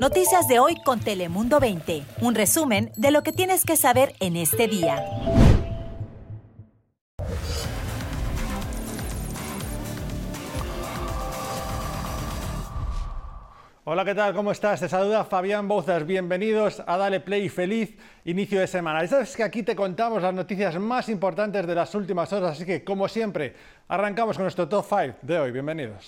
Noticias de hoy con Telemundo 20. Un resumen de lo que tienes que saber en este día. Hola, ¿qué tal? ¿Cómo estás? Te saluda Fabián Bouzas. Bienvenidos a Dale Play feliz inicio de semana. Ya sabes que aquí te contamos las noticias más importantes de las últimas horas, así que, como siempre, arrancamos con nuestro top 5 de hoy. Bienvenidos.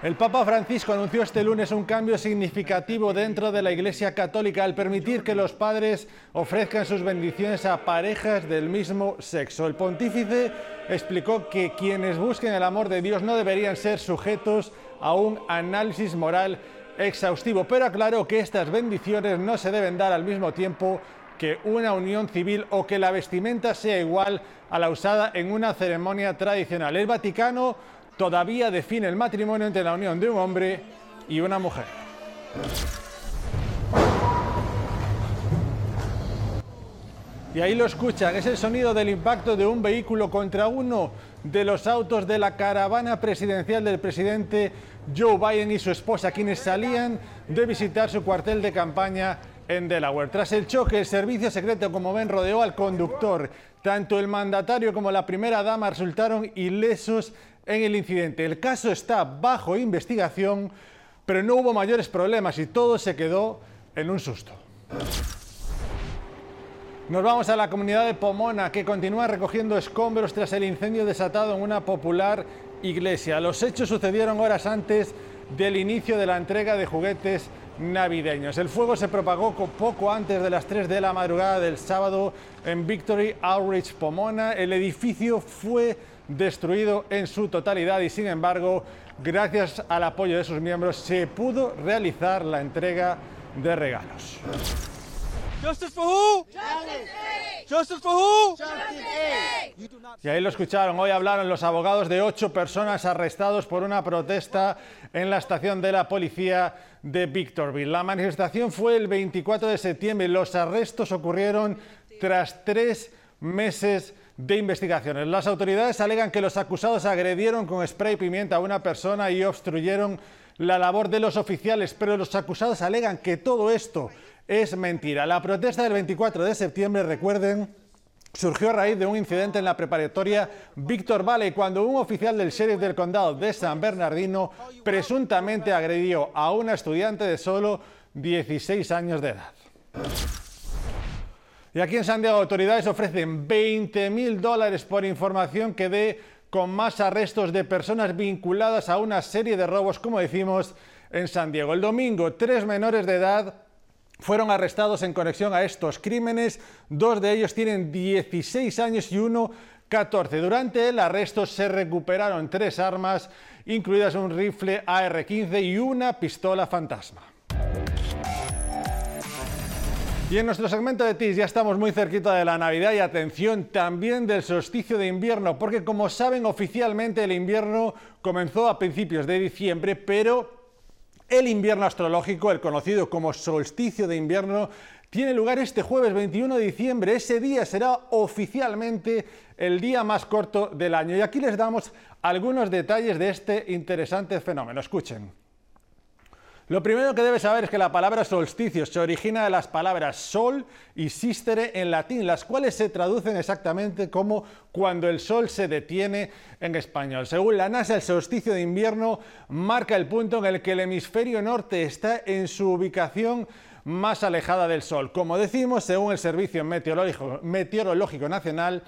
El Papa Francisco anunció este lunes un cambio significativo dentro de la Iglesia Católica al permitir que los padres ofrezcan sus bendiciones a parejas del mismo sexo. El pontífice explicó que quienes busquen el amor de Dios no deberían ser sujetos a un análisis moral exhaustivo, pero aclaró que estas bendiciones no se deben dar al mismo tiempo que una unión civil o que la vestimenta sea igual a la usada en una ceremonia tradicional. El Vaticano todavía define el matrimonio entre la unión de un hombre y una mujer. Y ahí lo escuchan, es el sonido del impacto de un vehículo contra uno de los autos de la caravana presidencial del presidente Joe Biden y su esposa, quienes salían de visitar su cuartel de campaña en Delaware. Tras el choque, el servicio secreto, como ven, rodeó al conductor. Tanto el mandatario como la primera dama resultaron ilesos en el incidente. El caso está bajo investigación, pero no hubo mayores problemas y todo se quedó en un susto. Nos vamos a la comunidad de Pomona, que continúa recogiendo escombros tras el incendio desatado en una popular iglesia. Los hechos sucedieron horas antes del inicio de la entrega de juguetes navideños. El fuego se propagó poco antes de las 3 de la madrugada del sábado en Victory Outreach Pomona. El edificio fue destruido en su totalidad y sin embargo, gracias al apoyo de sus miembros, se pudo realizar la entrega de regalos. Y ahí lo escucharon. Hoy hablaron los abogados de ocho personas arrestados por una protesta en la estación de la policía de Victorville. La manifestación fue el 24 de septiembre. Los arrestos ocurrieron tras tres meses de investigaciones. Las autoridades alegan que los acusados agredieron con spray pimienta a una persona y obstruyeron la labor de los oficiales, pero los acusados alegan que todo esto es mentira. La protesta del 24 de septiembre, recuerden, surgió a raíz de un incidente en la preparatoria Víctor Valley cuando un oficial del sheriff del condado de San Bernardino presuntamente agredió a una estudiante de solo 16 años de edad. Y aquí en San Diego, autoridades ofrecen 20 mil dólares por información que dé con más arrestos de personas vinculadas a una serie de robos, como decimos, en San Diego. El domingo, tres menores de edad fueron arrestados en conexión a estos crímenes. Dos de ellos tienen 16 años y uno 14. Durante el arresto se recuperaron tres armas, incluidas un rifle AR-15 y una pistola fantasma. Y en nuestro segmento de TIS ya estamos muy cerquita de la Navidad y atención también del solsticio de invierno, porque como saben oficialmente el invierno comenzó a principios de diciembre, pero el invierno astrológico, el conocido como solsticio de invierno, tiene lugar este jueves 21 de diciembre. Ese día será oficialmente el día más corto del año. Y aquí les damos algunos detalles de este interesante fenómeno. Escuchen. Lo primero que debes saber es que la palabra solsticio se origina de las palabras sol y sistere en latín, las cuales se traducen exactamente como cuando el sol se detiene en español. Según la NASA, el solsticio de invierno marca el punto en el que el hemisferio norte está en su ubicación más alejada del Sol. Como decimos, según el Servicio Meteorológico, Meteorológico Nacional,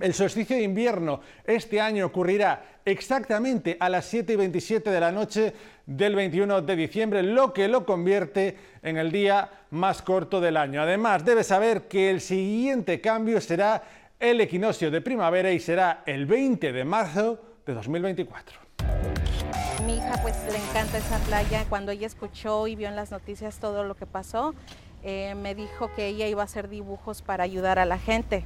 el solsticio de invierno este año ocurrirá exactamente a las 7 y 27 de la noche del 21 de diciembre, lo que lo convierte en el día más corto del año. Además, debe saber que el siguiente cambio será el equinoccio de primavera y será el 20 de marzo de 2024. Mi hija pues le encanta esa playa. Cuando ella escuchó y vio en las noticias todo lo que pasó, eh, me dijo que ella iba a hacer dibujos para ayudar a la gente.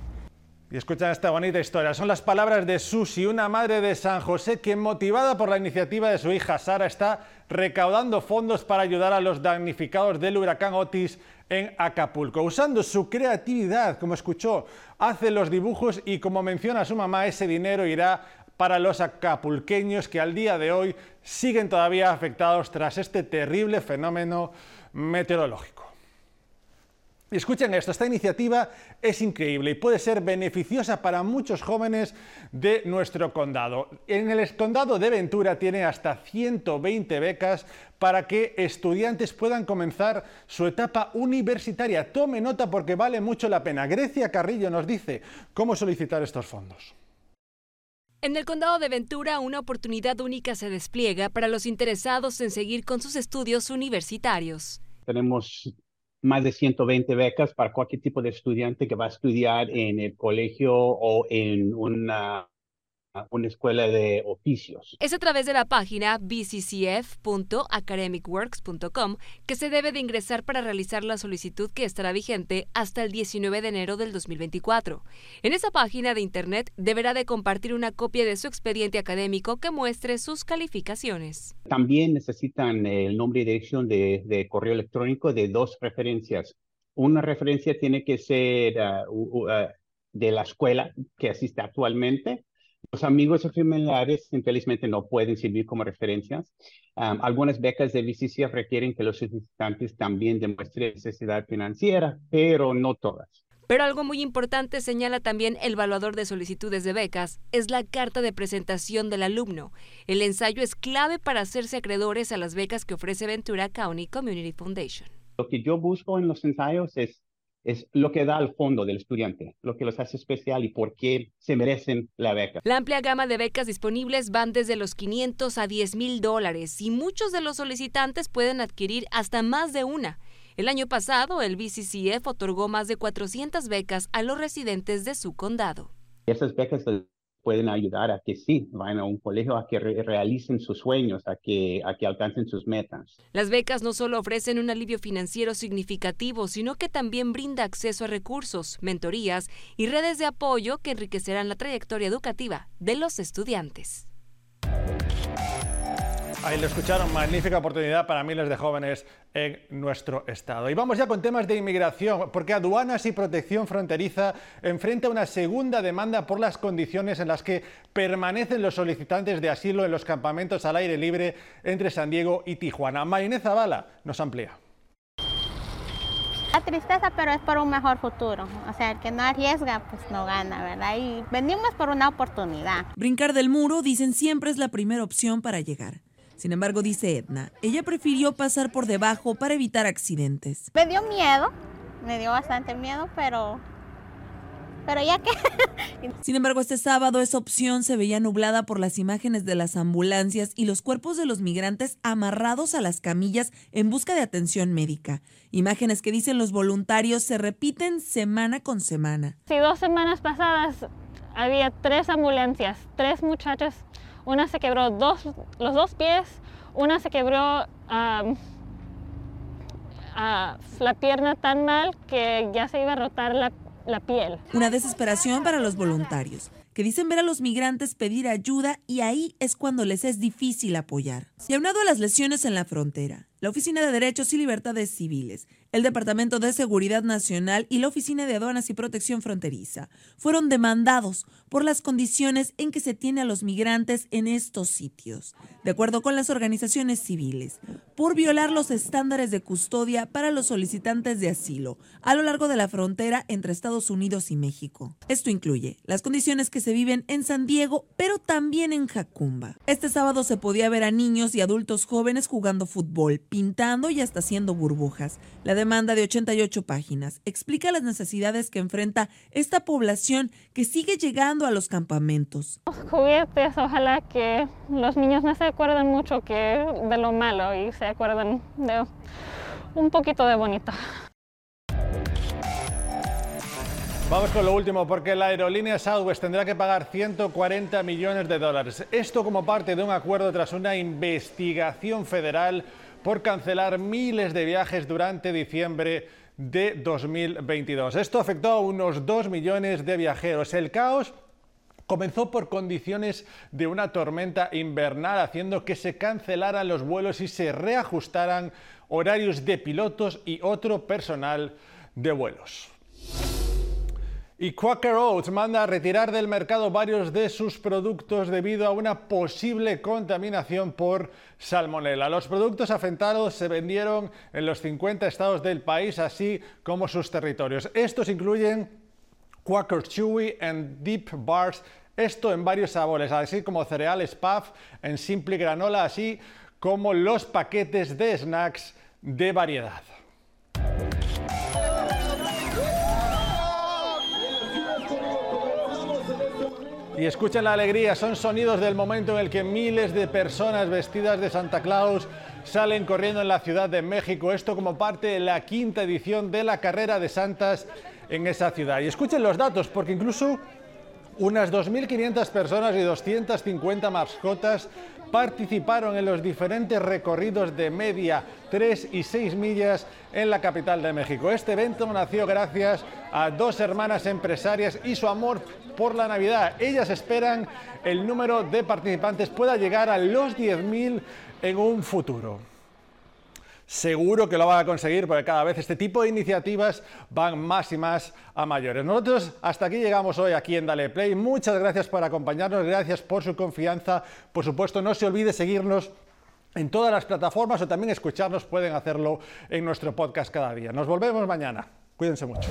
Y escuchan esta bonita historia. Son las palabras de Susi, una madre de San José que, motivada por la iniciativa de su hija Sara, está recaudando fondos para ayudar a los damnificados del huracán Otis en Acapulco. Usando su creatividad, como escuchó, hace los dibujos y como menciona su mamá, ese dinero irá para los acapulqueños que al día de hoy siguen todavía afectados tras este terrible fenómeno meteorológico. Y escuchen esto, esta iniciativa es increíble y puede ser beneficiosa para muchos jóvenes de nuestro condado. En el condado de Ventura tiene hasta 120 becas para que estudiantes puedan comenzar su etapa universitaria. Tome nota porque vale mucho la pena. Grecia Carrillo nos dice cómo solicitar estos fondos. En el condado de Ventura, una oportunidad única se despliega para los interesados en seguir con sus estudios universitarios. Tenemos más de 120 becas para cualquier tipo de estudiante que va a estudiar en el colegio o en una una escuela de oficios. Es a través de la página bccf.academicworks.com que se debe de ingresar para realizar la solicitud que estará vigente hasta el 19 de enero del 2024. En esa página de internet deberá de compartir una copia de su expediente académico que muestre sus calificaciones. También necesitan el nombre y dirección de, correo electrónico de dos referencias. Una referencia tiene que ser uh, uh, de la escuela que asiste actualmente los amigos o familiares infelizmente no pueden servir como referencias. algunas becas de BCCF requieren que los solicitantes también demuestren necesidad financiera, pero no todas. Pero algo muy importante señala también el evaluador de solicitudes de becas, es la carta de presentación del alumno. El ensayo es clave para hacerse acreedores a las becas que ofrece Ventura County Community Foundation. Lo que yo busco en los ensayos es es lo que da al fondo del estudiante, lo que los hace especial y por qué se merecen la beca. La amplia gama de becas disponibles van desde los 500 a 10 mil dólares y muchos de los solicitantes pueden adquirir hasta más de una. El año pasado, el BCCF otorgó más de 400 becas a los residentes de su condado. Esas becas pueden ayudar a que sí vayan a un colegio, a que realicen sus sueños, a que, a que alcancen sus metas. Las becas no solo ofrecen un alivio financiero significativo, sino que también brinda acceso a recursos, mentorías y redes de apoyo que enriquecerán la trayectoria educativa de los estudiantes. Ahí lo escucharon, magnífica oportunidad para miles de jóvenes en nuestro estado. Y vamos ya con temas de inmigración, porque Aduanas y Protección Fronteriza enfrenta una segunda demanda por las condiciones en las que permanecen los solicitantes de asilo en los campamentos al aire libre entre San Diego y Tijuana. Marinés Zavala nos amplía. La tristeza, pero es por un mejor futuro. O sea, el que no arriesga, pues no gana, ¿verdad? Y venimos por una oportunidad. Brincar del muro, dicen siempre, es la primera opción para llegar. Sin embargo, dice Edna, ella prefirió pasar por debajo para evitar accidentes. Me dio miedo, me dio bastante miedo, pero pero ya que... Sin embargo, este sábado esa opción se veía nublada por las imágenes de las ambulancias y los cuerpos de los migrantes amarrados a las camillas en busca de atención médica. Imágenes que dicen los voluntarios se repiten semana con semana. Sí, dos semanas pasadas había tres ambulancias, tres muchachas una se quebró dos, los dos pies, una se quebró la pierna tan mal que ya se iba a rotar la, la piel. Una desesperación para los voluntarios que dicen ver a los migrantes pedir ayuda y ahí es cuando les es difícil apoyar. Y aunado a las lesiones en la frontera, la Oficina de Derechos y Libertades Civiles, el Departamento de Seguridad Nacional y la Oficina de Aduanas y Protección Fronteriza fueron demandados por las condiciones en que se tiene a los migrantes en estos sitios, de acuerdo con las organizaciones civiles, por violar los estándares de custodia para los solicitantes de asilo a lo largo de la frontera entre Estados Unidos y México. Esto incluye las condiciones que se viven en San Diego, pero también en Jacumba. Este sábado se podía ver a niños y adultos jóvenes jugando fútbol, pintando y hasta haciendo burbujas. La demanda de 88 páginas explica las necesidades que enfrenta esta población que sigue llegando a los campamentos. Los juguetes, ojalá que los niños no se acuerden mucho que de lo malo y se acuerden de un poquito de bonito. Vamos con lo último, porque la aerolínea Southwest tendrá que pagar 140 millones de dólares. Esto como parte de un acuerdo tras una investigación federal por cancelar miles de viajes durante diciembre de 2022. Esto afectó a unos 2 millones de viajeros. El caos comenzó por condiciones de una tormenta invernal, haciendo que se cancelaran los vuelos y se reajustaran horarios de pilotos y otro personal de vuelos. Y Quaker Oats manda a retirar del mercado varios de sus productos debido a una posible contaminación por salmonella. Los productos afectados se vendieron en los 50 estados del país, así como sus territorios. Estos incluyen Quaker Chewy and Deep Bars, esto en varios sabores, así como cereales puff en simple granola, así como los paquetes de snacks de variedad. Y escuchen la alegría, son sonidos del momento en el que miles de personas vestidas de Santa Claus salen corriendo en la Ciudad de México. Esto como parte de la quinta edición de la carrera de Santas en esa ciudad. Y escuchen los datos, porque incluso unas 2.500 personas y 250 mascotas participaron en los diferentes recorridos de media 3 y 6 millas en la capital de México. Este evento nació gracias a dos hermanas empresarias y su amor por la Navidad. Ellas esperan el número de participantes pueda llegar a los 10.000 en un futuro. Seguro que lo van a conseguir porque cada vez este tipo de iniciativas van más y más a mayores. Nosotros hasta aquí llegamos hoy aquí en Dale Play. Muchas gracias por acompañarnos, gracias por su confianza. Por supuesto, no se olvide seguirnos en todas las plataformas o también escucharnos, pueden hacerlo en nuestro podcast cada día. Nos volvemos mañana. Cuídense mucho.